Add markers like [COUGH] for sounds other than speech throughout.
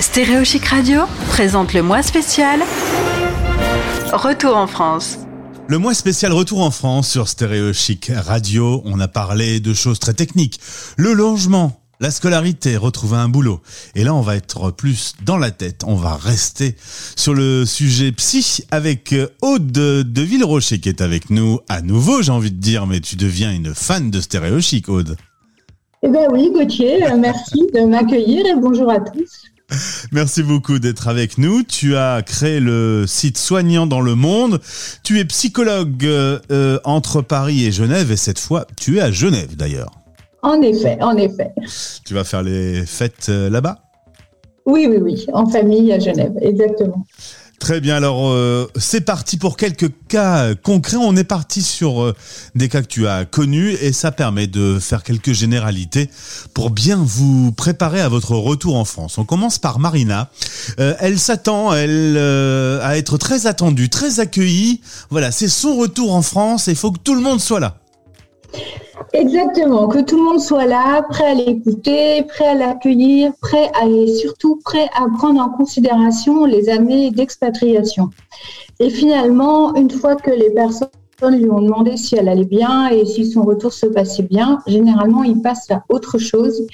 Stéréo Chic Radio présente le mois spécial Retour en France. Le mois spécial Retour en France sur Stéréo Chic Radio, on a parlé de choses très techniques. Le logement, la scolarité, retrouver un boulot. Et là, on va être plus dans la tête. On va rester sur le sujet psy avec Aude de Villerocher qui est avec nous à nouveau, j'ai envie de dire, mais tu deviens une fan de Stéréo Chic, Aude. Eh bien oui, Gauthier, euh, merci de m'accueillir et bonjour à tous. [LAUGHS] Merci beaucoup d'être avec nous. Tu as créé le site Soignant dans le monde. Tu es psychologue euh, euh, entre Paris et Genève et cette fois, tu es à Genève d'ailleurs. En effet, en effet. Tu vas faire les fêtes là-bas? Oui, oui, oui, en famille à Genève, exactement. Très bien, alors euh, c'est parti pour quelques cas concrets. On est parti sur euh, des cas que tu as connus et ça permet de faire quelques généralités pour bien vous préparer à votre retour en France. On commence par Marina. Euh, elle s'attend elle à être très attendue, très accueillie. Voilà, c'est son retour en France et il faut que tout le monde soit là. Exactement, que tout le monde soit là, prêt à l'écouter, prêt à l'accueillir, prêt à, et surtout prêt à prendre en considération les années d'expatriation. Et finalement, une fois que les personnes lui ont demandé si elle allait bien et si son retour se passait bien, généralement, ils passent à autre chose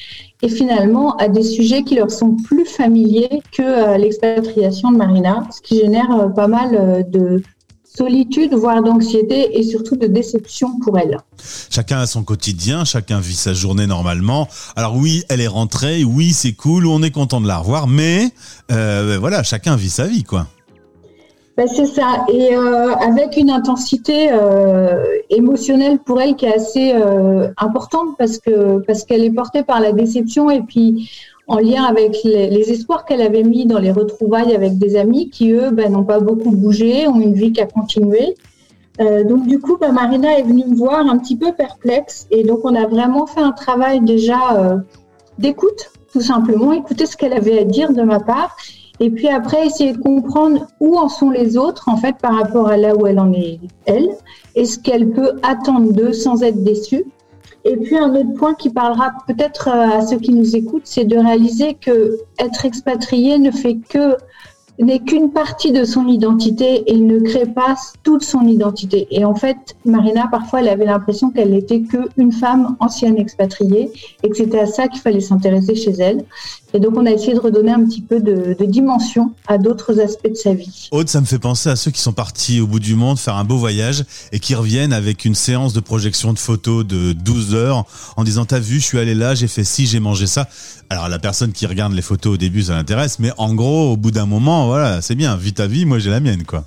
et finalement à des sujets qui leur sont plus familiers que euh, l'expatriation de Marina, ce qui génère euh, pas mal euh, de solitude, voire d'anxiété et surtout de déception pour elle. Chacun a son quotidien, chacun vit sa journée normalement. Alors oui, elle est rentrée, oui, c'est cool, on est content de la revoir, mais euh, voilà, chacun vit sa vie, quoi. Ben c'est ça, et euh, avec une intensité euh, émotionnelle pour elle qui est assez importante parce que parce qu'elle est portée par la déception et puis en lien avec les, espoirs qu'elle avait mis dans les retrouvailles avec des amis qui, eux, ben, n'ont pas beaucoup bougé, ont une vie qui a continué. Euh, donc du coup, ben, Marina est venue me voir un petit peu perplexe et donc on a vraiment fait un travail déjà euh, d'écoute, tout simplement, écouter ce qu'elle avait à dire de ma part et puis après essayer de comprendre où en sont les autres en fait par rapport à là où elle en est elle et ce qu'elle peut attendre d'eux sans être déçue et puis un autre point qui parlera peut-être euh, à ceux qui nous écoutent, c'est de réaliser que être expatrié ne fait que n'est qu'une partie de son identité et ne crée pas toute son identité. Et en fait, Marina, parfois, elle avait l'impression qu'elle n'était qu'une femme ancienne expatriée et que c'était à ça qu'il fallait s'intéresser chez elle. Et donc, on a essayé de redonner un petit peu de, dimension à d'autres aspects de sa vie. Aude, ça me fait penser à ceux qui sont partis au bout du monde faire un beau voyage et qui reviennent avec une séance de projection de photos de 12 heures en disant, t'as vu, je suis allé là, j'ai fait ci, j'ai mangé ça. Alors, la personne qui regarde les photos au début, ça l'intéresse, mais en gros, au bout d'un moment, voilà, c'est bien, vis ta vie, moi j'ai la mienne, quoi.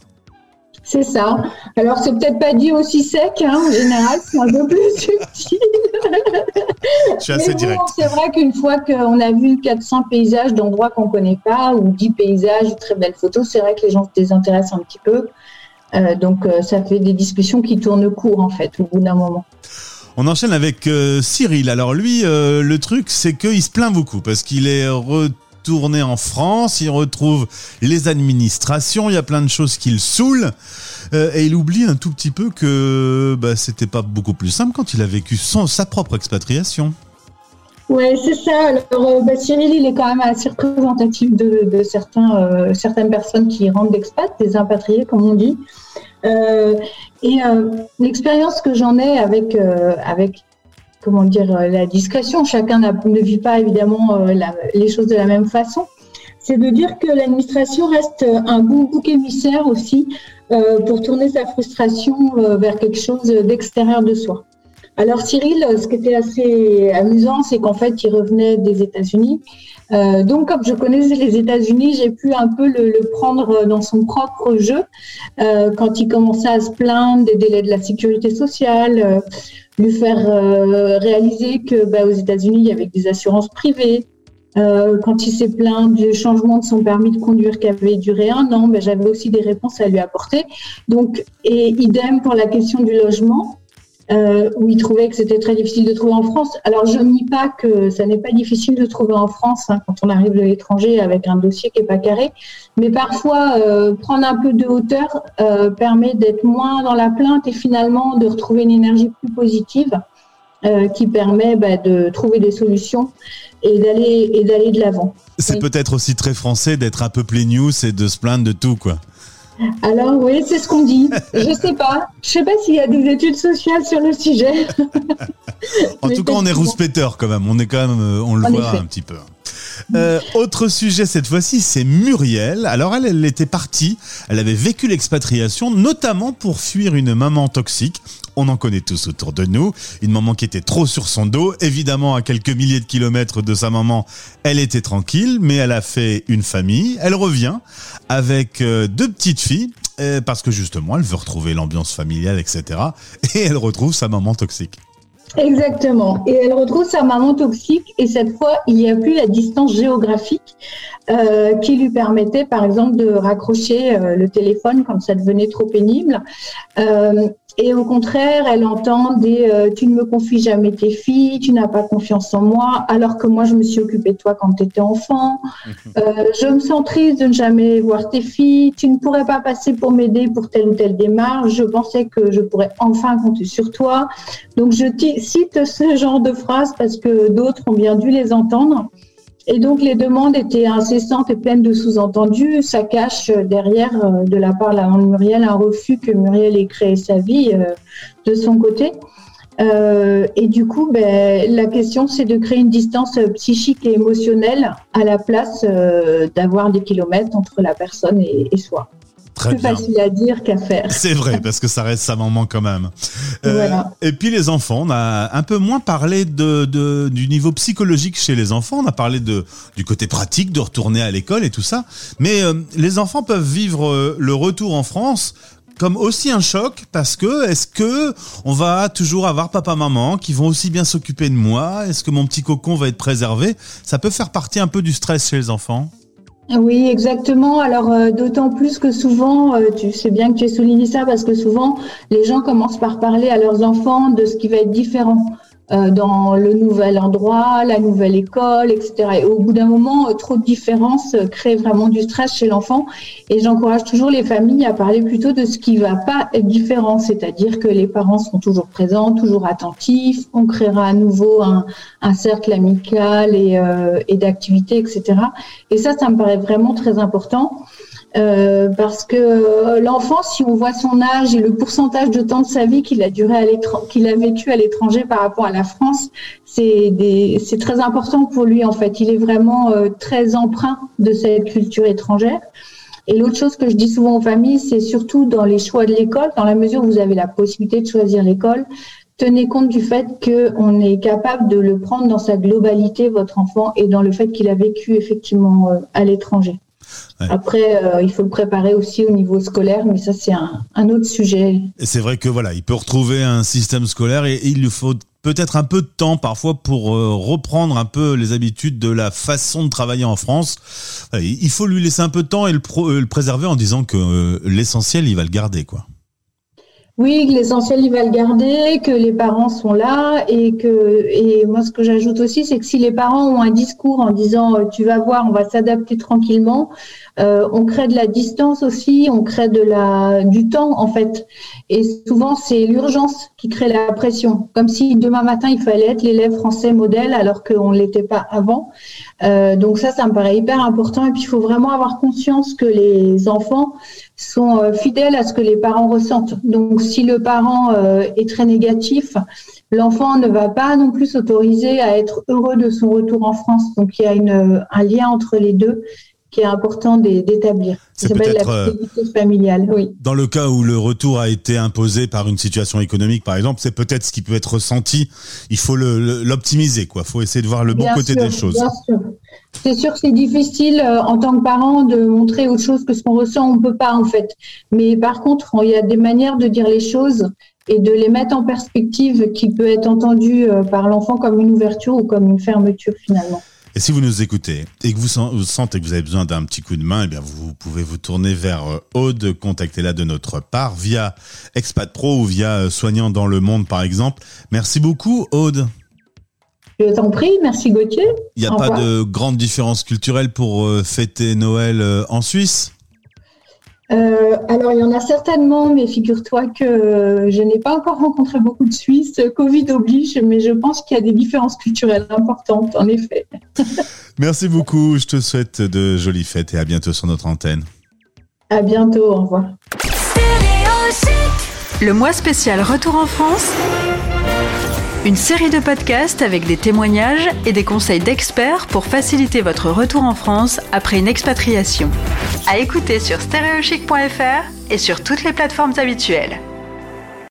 C'est ça. Alors, c'est peut-être pas dit aussi sec, hein, en général, c'est un peu plus [LAUGHS] subtil. Je suis assez direct. C'est vrai qu'une fois qu'on a vu 400 paysages d'endroits qu'on connaît pas, ou 10 paysages, très belles photos, c'est vrai que les gens se désintéressent un petit peu. Euh, donc, euh, ça fait des discussions qui tournent court, en fait, au bout d'un moment. On enchaîne avec euh, Cyril. Alors lui, le truc, c'est qu'il se plaint beaucoup parce qu'il est retourné en France, il retrouve les administrations, il y a plein de choses qui le saoulent. Euh, et il oublie un tout petit peu que bah, c'était pas beaucoup plus simple quand il a vécu son, sa propre expatriation. Oui, c'est ça. Alors, euh, Cyril, il est quand même assez représentatif de, certains, euh, certaines personnes qui rentrent d'expat, des impatriés, comme on dit. et l'expérience que j'en ai avec, avec comment dire, euh, la discrétion. Chacun ne vit pas évidemment euh, les choses de la même façon. C'est de dire que l'administration reste un bon bouc émissaire aussi euh, pour tourner sa frustration vers quelque chose d'extérieur de soi. Alors Cyril, ce qui était assez amusant, c'est qu'en fait, il revenait des États-Unis. donc, comme je connaissais les États-Unis, j'ai pu un peu le, prendre dans son propre jeu quand il commençait à se plaindre des délais de la sécurité sociale, lui faire euh, réaliser que bah, aux États-Unis, il y avait des assurances privées. Euh, quand il s'est plaint du changement de son permis de conduire qui avait duré un an, bah, j'avais aussi des réponses à lui apporter. Donc, et idem pour la question du logement euh, où il trouvait que c'était très difficile de trouver en France. Alors je nie pas que ça n'est pas difficile de trouver en France hein, quand on arrive de l'étranger avec un dossier qui n'est pas carré, mais parfois euh, prendre un peu de hauteur euh, permet d'être moins dans la plainte et finalement de retrouver une énergie plus positive qui permet bah, de trouver des solutions et d'aller et d'aller de l'avant. C'est peut-être aussi très français d'être un peu news et de se plaindre de tout, quoi. Alors oui, c'est ce qu'on dit. Je sais pas. Je sais pas s'il y a des études sociales sur le sujet. [LAUGHS] en tout cas, on est rouspéteur quand même. On est quand même, euh, on le voit un petit peu. Euh, autre sujet cette fois-ci, c'est Muriel. Alors elle, elle était partie, elle avait vécu l'expatriation, notamment pour fuir une maman toxique. On en connaît tous autour de nous. Une maman qui était trop sur son dos. Évidemment, à quelques milliers de kilomètres de sa maman, elle était tranquille, mais elle a fait une famille. Elle revient avec euh, deux petites filles euh, parce que justement, elle veut retrouver l'ambiance familiale, etc. Et elle retrouve sa maman toxique. Exactement. Et elle retrouve sa maman toxique et cette fois, il n'y a plus la distance géographique euh, qui lui permettait, par exemple, de raccrocher euh, le téléphone quand ça devenait trop pénible. Euh, et au contraire, elle entend des euh, tu ne me confies jamais tes filles, tu n'as pas confiance en moi, alors que moi je me suis occupée de toi quand tu étais enfant. [LAUGHS] Euh, je me sens triste de ne jamais voir tes filles. Tu ne pourrais pas passer pour m'aider pour telle ou telle démarche. Je pensais que je pourrais enfin compter sur toi. Donc je cite ce genre de phrases parce que d'autres ont bien dû les entendre. Et donc les demandes étaient incessantes et pleines de sous-entendus. Ça cache euh, derrière, euh, de la part de Muriel, un refus que Muriel ait créé sa vie euh, de son côté. et du coup, ben, la question, c'est de créer une distance psychique et émotionnelle à la place d'avoir des kilomètres entre la personne et soi. Très plus facile à dire qu'à faire. C'est vrai, parce que ça reste sa maman quand même. Euh, et puis les enfants, on a un peu moins parlé de, du niveau psychologique chez les enfants. On a parlé de, du côté pratique, de retourner à l'école et tout ça. Mais euh, les enfants peuvent vivre euh, le retour en France comme aussi un choc parce que est-ce que on va toujours avoir papa maman qui vont aussi bien s'occuper de moi? Est-ce que mon petit cocon va être préservé? Ça peut faire partie un peu du stress chez les enfants. Oui, exactement. Alors, euh, d'autant plus que souvent, euh, tu sais bien que tu as souligné ça, parce que souvent, les gens commencent par parler à leurs enfants de ce qui va être différent. Euh, dans le nouvel endroit, la nouvelle école, etc. Et au bout d'un moment, euh, trop de différences euh, créent vraiment du stress chez l'enfant. Et j'encourage toujours les familles à parler plutôt de ce qui va pas être différent, c'est-à-dire que les parents sont toujours présents, toujours attentifs. On créera à nouveau un, un cercle amical et, euh, et d'activités, etc. Et ça, ça me paraît vraiment très important. Euh, parce que euh, l'enfant, si on voit son âge et le pourcentage de temps de sa vie qu'il a duré à qu'il a vécu à l'étranger par rapport à la France, c'est c'est très important pour lui en fait. Il est vraiment euh, très empreint de cette culture étrangère. Et l'autre chose que je dis souvent aux familles, c'est surtout dans les choix de l'école, dans la mesure où vous avez la possibilité de choisir l'école, tenez compte du fait qu'on est capable de le prendre dans sa globalité, votre enfant, et dans le fait qu'il a vécu effectivement à l'étranger. Après, euh, il faut le préparer aussi au niveau scolaire, mais ça, c'est un, autre sujet. C'est vrai que voilà, il peut retrouver un système scolaire et, il lui faut peut-être un peu de temps parfois pour euh, reprendre un peu les habitudes de la façon de travailler en France. il faut lui laisser un peu de temps et le, euh, le préserver en disant que l'essentiel, il va le garder, quoi. Oui, l'essentiel, il va le garder, que les parents sont là et que, et moi, ce que j'ajoute aussi, c'est que si les parents ont un discours en disant, euh, tu vas voir, on va s'adapter tranquillement, euh, on crée de la distance aussi, on crée de la, du temps, en fait. Et souvent, c'est l'urgence qui crée la pression. Comme si demain matin, il fallait être l'élève français modèle alors qu'on l'était pas avant. Euh, donc ça, ça me paraît hyper important. Et puis, il faut vraiment avoir conscience que les enfants, sont euh, fidèles à ce que les parents ressentent. Donc, si le parent euh, est très négatif, l'enfant ne va pas non plus s'autoriser à être heureux de son retour en France. Donc, il y a un lien entre les deux qui est important d'établir. Ça s'appelle la euh, fidélité familiale, oui. Dans le cas où le retour a été imposé par une situation économique, par exemple, c'est peut-être ce qui peut être ressenti. Il faut l'optimiser, quoi. Il faut essayer de voir le bon côté des choses. Bien sûr. C'est sûr que c'est difficile euh, en tant que parent de montrer autre chose que ce qu'on ressent. On peut pas en fait. Mais par contre, il y a des manières de dire les choses et de les mettre en perspective qui peut être entendu euh, par l'enfant comme une ouverture ou comme une fermeture finalement. Et si vous nous écoutez et que vous, sentez que vous avez besoin d'un petit coup de main, eh bien vous pouvez vous tourner vers euh, Aude, contactez-la de notre part via Expat Pro ou via Soignant dans le Monde par exemple. Merci beaucoup Aude. Je t'en prie, merci Gauthier. Il n'y a pas de grande différence culturelle pour euh, fêter Noël euh, en Suisse? Euh, alors, il y en a certainement, mais figure-toi que je n'ai pas encore rencontré beaucoup de Suisses. Covid oblige, mais je pense qu'il y a des différences culturelles importantes, en effet. [LAUGHS] Merci beaucoup. Je te souhaite de jolies fêtes et à bientôt sur notre antenne. À bientôt. Au revoir. Le mois spécial Retour en France. Une série de podcasts avec des témoignages et des conseils d'experts pour faciliter votre retour en France après une expatriation. À écouter sur stereochic.fr et sur toutes les plateformes habituelles.